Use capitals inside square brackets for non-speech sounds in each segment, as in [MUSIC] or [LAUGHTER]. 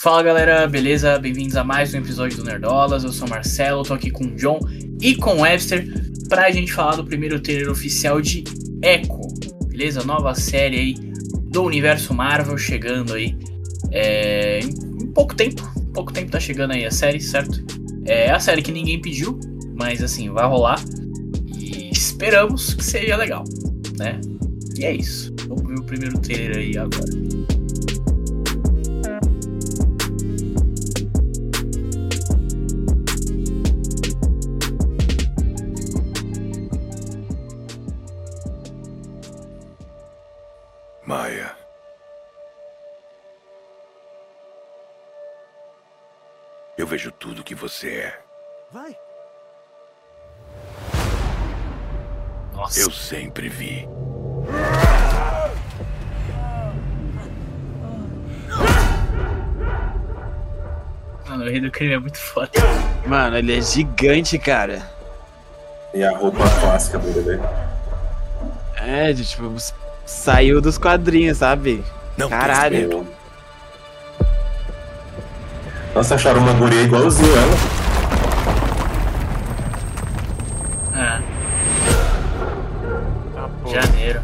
Fala galera, beleza? Bem-vindos a mais um episódio do Nerdolas. Eu sou o Marcelo, tô aqui com o John e com o Webster pra gente falar do primeiro trailer oficial de Echo, beleza? Nova série aí do universo Marvel chegando aí é, em pouco tempo. Pouco tempo tá chegando aí a série, certo? É a série que ninguém pediu, mas assim, vai rolar. E esperamos que seja legal, né? E é isso. Vamos ver o primeiro trailer aí agora. Vejo tudo que você é. Vai. Nossa, Eu sempre vi. mano, o Rei do Crime é muito foda. Mano, ele é gigante, cara. E a roupa clássica do bebê. É, de, tipo, saiu dos quadrinhos, sabe? Não Caralho. Nossa, acharam uma guria igualzinho ela. Ah. Janeiro.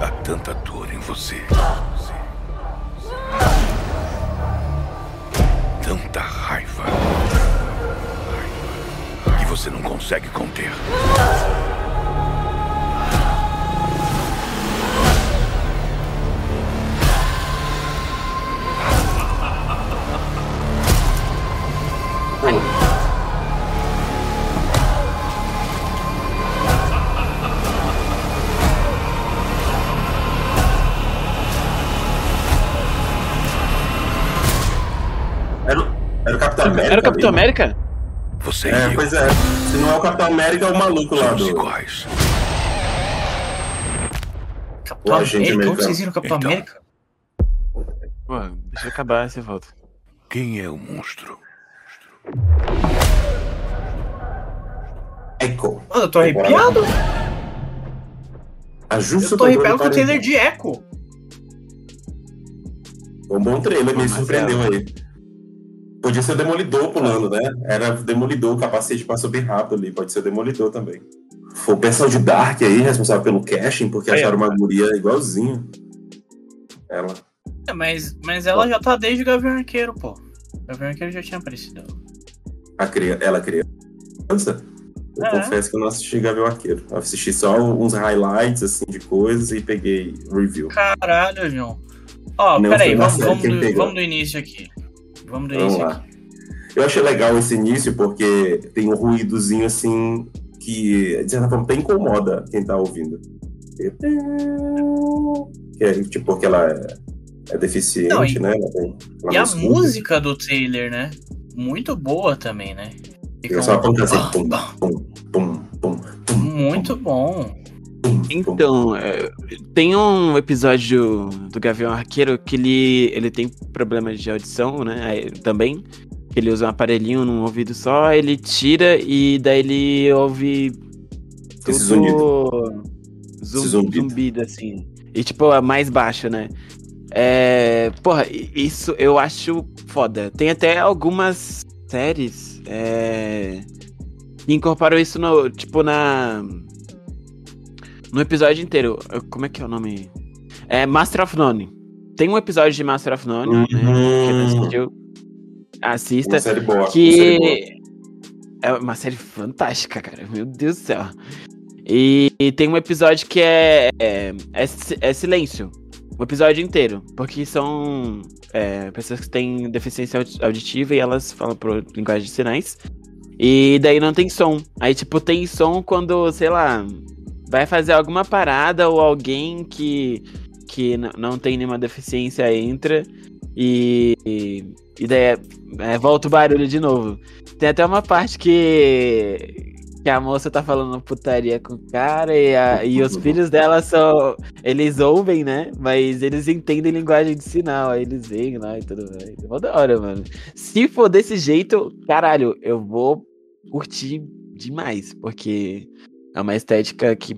Há tanta dor em você. Tanta. Raiva que você não consegue conter. Era, o- era o Capitão América. Era o Capitão ali? América? Você É, e eu pois é. Se não é o Capitão América, é o maluco lá somos do. iguais. Capitão O América? Onde vocês viram Capitão Então. América? Pô, deixa eu acabar essa volta. Quem é o monstro? Echo. Mano, eu tô arrepiado. Ajusta Eu tô o arrepiado com o trailer de Echo. Foi um bom trailer, me surpreendeu aí. Podia ser o Demolidor pulando, né? Era Demolidor, o capacete passou bem rápido ali. Pode ser o Demolidor também. Foi o pessoal de Dark aí, responsável pelo casting, porque Aí, acharam uma guria igualzinha. Ela. É, mas, mas ela já tá desde o Gavião Arqueiro, pô. O Gavião Arqueiro já tinha aparecido. A cria... Ela é criança? Eu É. confesso que eu não assisti Gavião Arqueiro. Eu assisti só uns highlights, assim, de coisas e peguei review. Caralho, João. Ó, peraí, vamos, vamos, do, vamos do início aqui. Vamos do Vamos início lá. aqui. Eu achei legal esse início porque tem um ruídozinho assim que, de certa forma, até incomoda quem tá ouvindo. Que é tipo porque ela é, deficiente, Não, e- né? Ela tem, ela E a escuta. música do trailer, né? Muito boa também, né? Fica só assim, pum, pum, pum, pum, Muito bom. Então, é, tem um episódio do Gavião Arqueiro que ele, ele tem problemas de audição, né? Também. Ele usa um aparelhinho num ouvido só, ele tira e daí ele ouve tudo Esse zunido. zum- Esse zumbido. zumbido, assim. E tipo, é mais baixo, né? É, porra, isso eu acho foda. Tem até algumas séries é, que incorporam isso no, tipo, na. No episódio inteiro. Como é que é o nome? É Master of None. Tem um episódio de Master of None, né? Quem não Uhum. assistiu, assista. Uma série boa. uma série boa. Que é uma série fantástica, cara. Meu Deus do céu. E, e tem um episódio que é, é, é, é silêncio. O episódio inteiro. Porque são é, pessoas que têm deficiência audi- auditiva e elas falam por linguagem de sinais. E daí não tem som. Aí, tipo, tem som quando, sei lá, vai fazer alguma parada ou alguém que, que não tem nenhuma deficiência entra e, e daí é- é, volta o barulho de novo. Tem até uma parte que, que a moça tá falando putaria com o cara e, a- e os [LAUGHS] filhos dela são. Eles ouvem, né? Mas eles entendem linguagem de sinal. Aí eles vêm lá e tudo mais. É mó da hora, mano. Se for desse jeito, caralho, eu vou curtir demais. Porque é uma estética que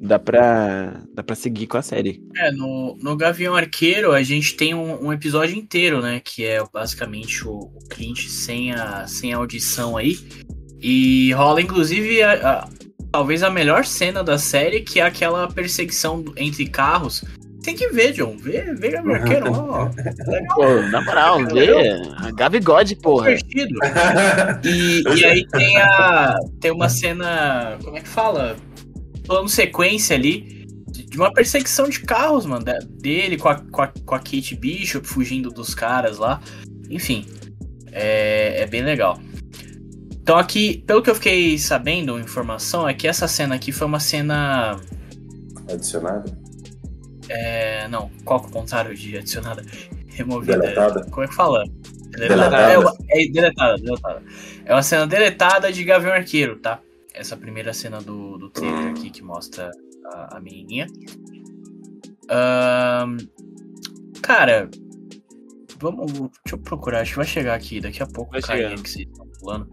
dá pra, dá pra seguir com a série. É, no, no Gavião Arqueiro a gente tem um, um episódio inteiro, né? Que é basicamente o, o Clint sem a, sem a audição aí. E rola inclusive a, a- talvez a melhor cena da série, que é aquela perseguição entre carros. Tem que ver, John. Vê, vê Gavião Arqueiro, ó. Legal, [LAUGHS] Pô, na moral, vê. Gavigode, porra. divertido. [LAUGHS] E, e aí tem a. Tem uma cena. Como é que fala? Plano sequência ali. De uma perseguição de carros, mano. Dele com a, com, a, com a Kate Bishop fugindo dos caras lá. Enfim. É, é bem legal. Então aqui, pelo que eu fiquei sabendo, informação, é que essa cena aqui foi uma cena. Adicionado? É, não, qual que é o contrário de adicionada? Removida. Deletada? Como é que fala? Deletada. É, uma- é deletada, deletada. É uma cena deletada de Gavião Arqueiro, tá? Essa primeira cena do, do trailer aqui que mostra a, a menininha. Ahn, cara, vamos. Deixa eu procurar, acho que vai chegar aqui daqui a pouco Vai o carinha chegar. que vocês estão pulando.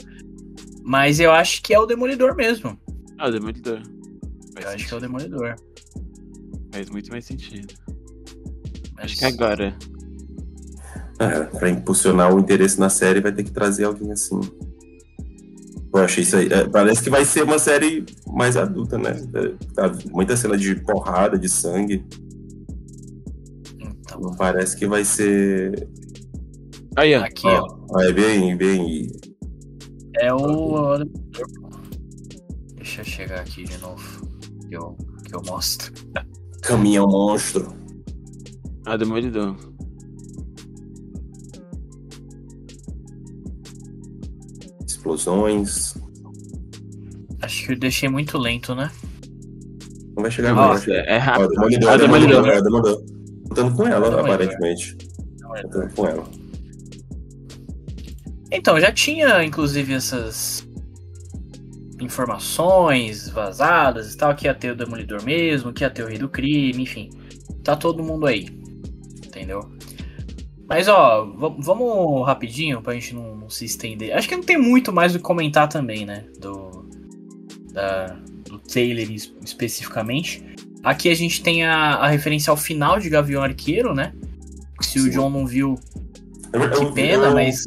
Mas eu acho que é o Demolidor mesmo. Ah, o Demolidor. Faz Eu acho que é o. Demolidor. Faz muito mais sentido. Mas- Acho que agora. É, pra impulsionar o interesse na série, vai ter que trazer alguém assim. Eu achei isso aí. é, parece que vai ser uma série mais adulta, né? É, tá muita cena de porrada, de sangue. Então, Não parece que vai ser. Aí, ó. aqui, ó. Ó, é bem, bem. É o. Deixa eu chegar aqui de novo. Que eu, que eu mostro. Caminhão monstro. Ah, Demolidor. Explosões. Acho que eu deixei muito lento, né? Não vai chegar. Nossa, é rápido. Demolidor, Ah, Demolidor. Demolidor. É, Demolidor. Lutando com ela, Demolidor. aparentemente. Lutando com ela. Então, já tinha, inclusive, essas informações vazadas e tal, que ia ter o Demolidor mesmo, que ia ter o Rei do Crime, enfim. Tá todo mundo aí. Entendeu? Mas, ó, va- vamos rapidinho pra gente não, não se estender. Acho que não tem muito mais o que comentar também, né? Do, da, do es- especificamente. Aqui a gente tem a, a referência ao final de Gavião Arqueiro, né? Se o Sim. John não viu, Eu- eu- que pena, eu- mas.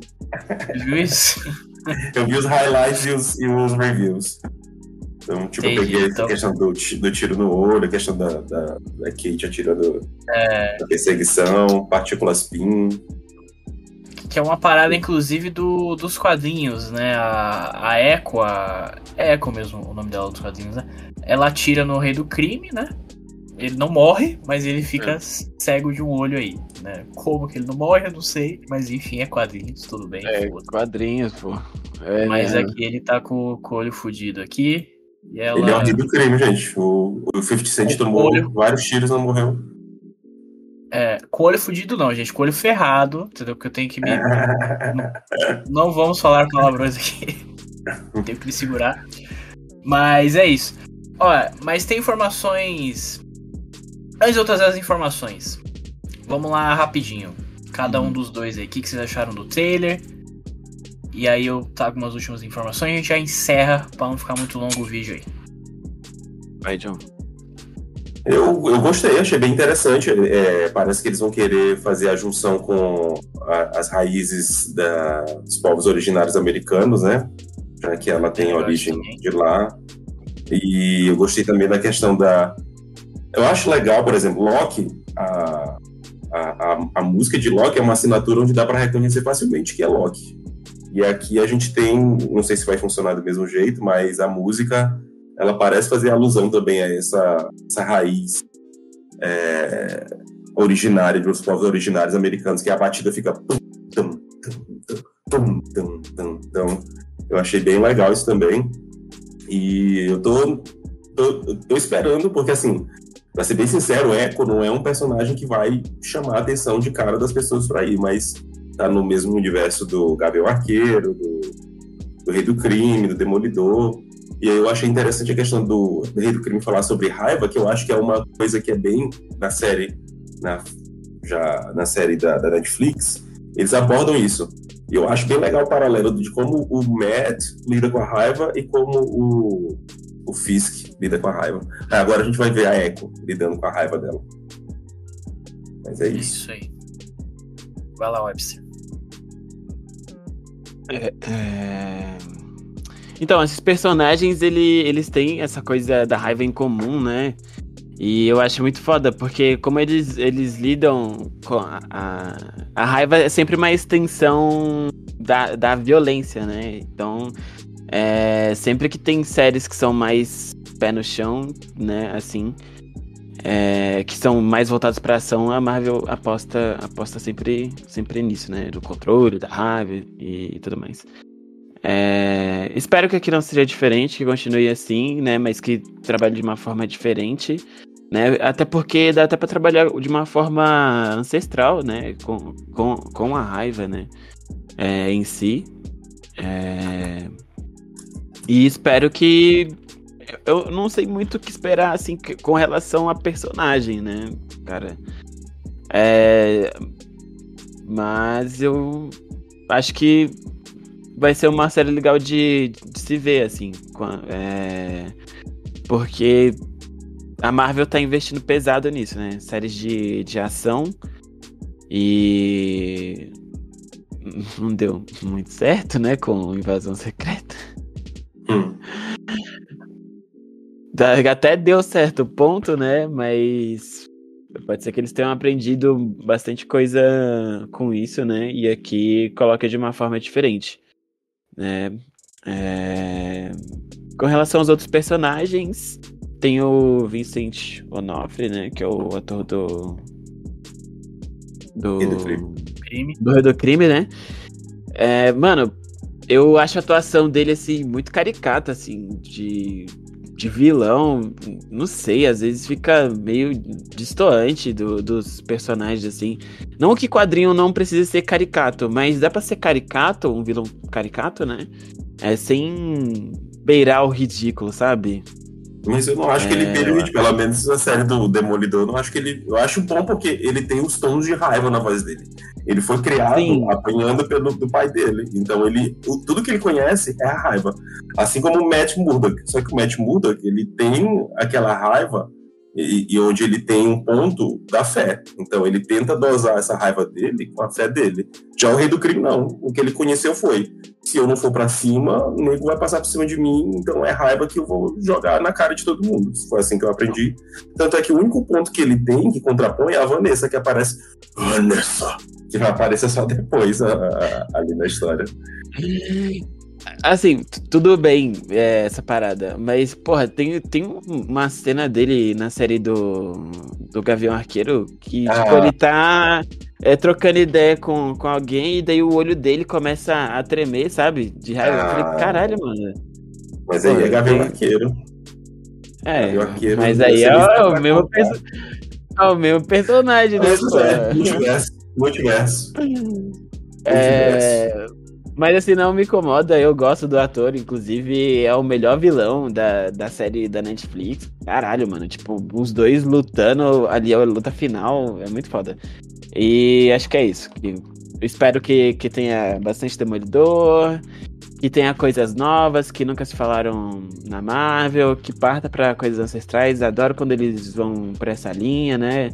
Viu isso? [LAUGHS] Eu vi os highlights e os, e os reviews. Então, tipo, eu Entendi, peguei então- a questão do, do tiro no olho, a questão da, da, da Kate atirando É. da perseguição, partículas PIN. Que é uma parada, inclusive, do, dos quadrinhos, né? A, a Echo, a. É Echo mesmo o nome dela dos quadrinhos, né? Ela atira no rei do crime, né? Ele não morre, mas ele fica É. cego de um olho aí, né? Como que ele não morre, eu não sei. Mas enfim, é quadrinhos, tudo bem. É, quadrinhos, pô. É, mas né? aqui ele tá com, com o olho fudido aqui. E ela. Ele é o rei do crime, gente. O, o 50 Cent tomou olho. vários tiros e não morreu. É, com o olho fudido não, gente. Com o olho ferrado, entendeu? Porque eu tenho que me. [LAUGHS] Não vamos falar palavrões aqui. Tenho que me segurar. Mas é isso. Olha, mas tem informações. Antes de eu trazer as informações, vamos lá rapidinho. Cada um dos dois aí. O que, que vocês acharam do trailer? E aí eu trago umas últimas informações e a gente já encerra pra não ficar muito longo o vídeo aí. Vai, John. Eu, eu gostei, achei bem interessante. É, parece que eles vão querer fazer a junção com a- as raízes da- dos povos originários americanos, né? Já que ela tem Eu origem de lá. E eu gostei também da questão da. Eu acho legal, por exemplo, Loki, a, a, a, a música de Loki é uma assinatura onde dá para reconhecer facilmente que é Loki. E aqui a gente tem, não sei se vai funcionar do mesmo jeito, mas a música ela parece fazer alusão também a essa, essa raiz é, originária dos povos originários americanos, que a batida fica. tum. Eu achei bem legal isso também. E eu tô, tô, tô esperando, porque assim, pra ser bem sincero, o Echo não é um personagem que vai chamar a atenção de cara das pessoas pra ir, mas tá no mesmo universo do Gabriel Arqueiro, do, do Rei do Crime, do Demolidor. E aí eu achei interessante a questão do, do Rei do Crime falar sobre raiva, que eu acho que é uma coisa que é bem na série, na, já na série da, da Netflix, eles abordam isso. E eu acho bem legal o paralelo de como o Matt lida com a raiva e como o, o Fisk lida com a raiva. Ah, agora a gente vai ver a Echo lidando com a raiva dela. Mas é isso. Isso aí. Vai lá, Webster. É, é... Então, esses personagens, ele, eles têm essa coisa da raiva em comum, né? E eu acho muito foda, porque como eles, eles lidam com a, a, a raiva é sempre uma extensão da, da violência, né? Então, é, sempre que tem séries que são mais pé no chão, né, assim, é, que são mais voltados para ação, a Marvel aposta, aposta sempre, sempre nisso, né, do controle, da raiva e, e tudo mais. É, espero que aqui não seja diferente, que continue assim, né, mas que trabalhe de uma forma diferente, né, até porque dá até para trabalhar de uma forma ancestral, né, com, com, com a raiva, né, é, em si. É, e espero que. Eu não sei muito o que esperar, assim, com relação a personagem, né, cara? É. Mas eu acho que vai ser uma série legal de, de se ver, assim. É, porque a Marvel tá investindo pesado nisso, né? Séries de, de ação. E. [LAUGHS] Não deu muito certo, né? Com Invasão Secreta. Até deu certo ponto, né? Mas pode ser que eles tenham aprendido bastante coisa com isso, né? E aqui coloca de uma forma diferente. Né? É... Com relação aos outros personagens, tem o Vincent Onofre, né? Que é o ator do. Do. E do crime. Do, do crime, né? É, mano, eu acho a atuação dele, assim, muito caricata, assim, de, de vilão. Não sei, às vezes fica meio distoante do, dos personagens, assim. Não que quadrinho não precise ser caricato, mas dá pra ser caricato, um vilão caricato, né? É sem beirar o ridículo, sabe? Mas eu não acho é... que ele é. permite, pelo menos na série do Demolidor, eu não acho que ele. Eu acho bom porque ele tem os tons de raiva na voz dele. Ele foi criado Sim. apanhando pelo do pai dele. Então ele. O, tudo que ele conhece é a raiva. Assim como o Matt Murdock. Só que o Matt Murdock, ele tem aquela raiva e, e, onde ele tem um ponto da fé. Então ele tenta dosar essa raiva dele com a fé dele. Já o rei do crime não. O que ele conheceu foi: se eu não for para cima, o nego vai passar por cima de mim, então é raiva que eu vou jogar na cara de todo mundo. Foi assim que eu aprendi. Tanto é que o único ponto que ele tem que contrapõe é a Vanessa, que aparece. Vanessa! Que vai aparecer só depois a, a, ali na história. Assim, tudo bem é, essa parada, mas, porra, tem, tem uma cena dele na série do, do Gavião Arqueiro que, ah. tipo, ele tá é, trocando ideia com, com alguém e daí o olho dele começa a tremer, sabe? De raiva. Ah. Eu falei, ah. caralho, mano. Mas aí é Gavião Arqueiro. É, Gavião Arqueiro, mas aí é, é o, mesmo perso... é o mesmo personagem, né? É, multiverso. Multiverso. É... Mas assim, não me incomoda, eu gosto do ator, inclusive é o melhor vilão da, da série da Netflix. Caralho, mano, tipo, os dois lutando ali, a luta final, é muito foda. E acho que é isso. Eu espero que, que tenha bastante Demolidor, que tenha coisas novas que nunca se falaram na Marvel, que parta para coisas ancestrais. Adoro quando eles vão pra essa linha, né?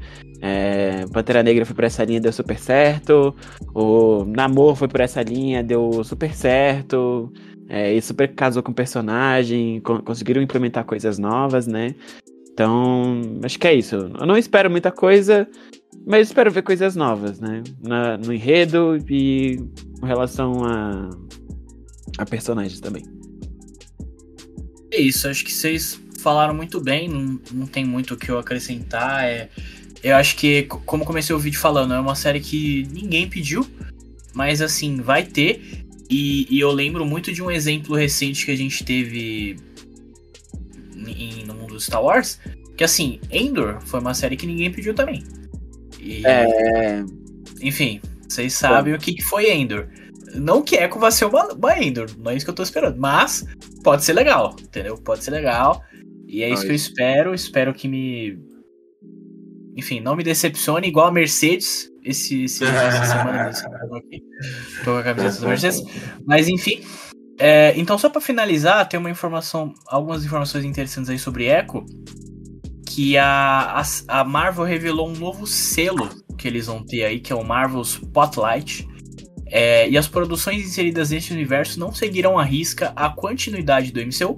É, Pantera Negra foi por essa linha, deu super certo. O Namor foi por essa linha, deu super certo. É, e super casou com o personagem, con conseguiram implementar coisas novas, né? Então, acho que é isso. Eu não espero muita coisa, mas espero ver coisas novas, né? Na, no enredo e com relação a, a personagens também. É isso, acho que vocês falaram muito bem, não, não tem muito o que eu acrescentar. É, eu acho que, como comecei o vídeo falando, é uma série que ninguém pediu, mas assim, vai ter. E, e eu lembro muito de um exemplo recente que a gente teve em, no mundo do Star Wars, que assim, Endor foi uma série que ninguém pediu também. E, é... Enfim, vocês sabem Bom. o que, foi Endor. Não que Echo vai ser uma, uma Endor, não é isso que eu tô esperando, mas pode ser legal, entendeu? Pode ser legal. E é isso Ai. que eu espero. Espero que me enfim, não me decepcione, igual a Mercedes. Esse, esse [LAUGHS] essa semana aqui. Tô com a camiseta da [LAUGHS] Mercedes. Mas enfim. É, então, só para finalizar, tem uma informação, algumas informações interessantes aí sobre Echo. Que a, a, a, Marvel revelou um novo selo que eles vão ter aí, que é o Marvel Spotlight. É, e as produções inseridas neste universo não seguirão à risca a continuidade do MCU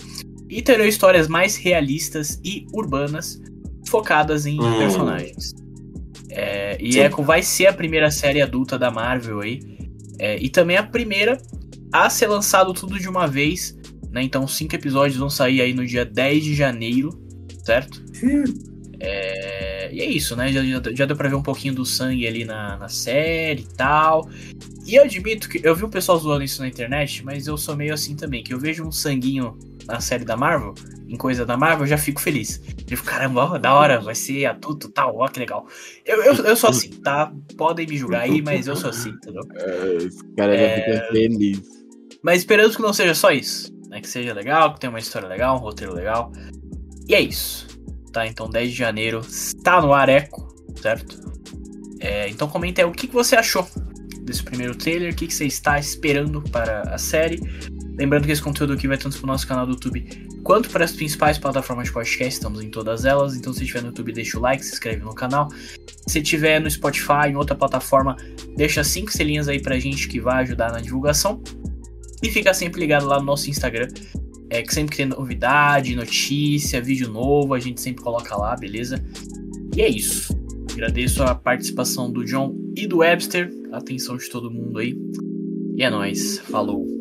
e terão histórias mais realistas e urbanas, focadas em hum. personagens. É, e Sim. Echo vai ser a primeira série adulta da Marvel aí. É, e também a primeira a ser lançado tudo de uma vez. Né? Então, cinco episódios vão sair aí no dia 10 de janeiro, certo? É, e é isso, né? Já, já, já, deu pra ver um pouquinho do sangue ali na, na série e tal. E eu admito que eu vi o pessoal zoando isso na internet, mas eu sou meio assim também, que eu vejo um sanguinho na série da Marvel, em coisa da Marvel, eu já fico feliz. Eu fico, caramba, ó, da hora, vai ser adulto tal, ó, que legal. Eu, eu, eu sou assim, tá? Podem me julgar aí, mas eu sou assim, entendeu? É, esse cara é... já fica feliz. Mas esperamos que não seja só isso, né? Que seja legal, que tenha uma história legal, um roteiro legal. E é isso, tá? Então 10 de janeiro está no ar Eco, certo? É, então comenta aí o que, que você achou desse primeiro trailer, o que, que você está esperando para a série. Lembrando que esse conteúdo aqui vai tanto para o nosso canal do YouTube quanto para as principais plataformas de podcast, estamos em todas elas. Então, se estiver no YouTube, deixa o like, se inscreve no canal. Se estiver no Spotify, em outra plataforma, deixa cinco selinhas aí pra gente que vai ajudar na divulgação. E fica sempre ligado lá no nosso Instagram, é que sempre que tem novidade, notícia, vídeo novo, a gente sempre coloca lá, beleza? E é isso. Agradeço a participação do John e do Webster, a atenção de todo mundo aí. E é nóis. Falou.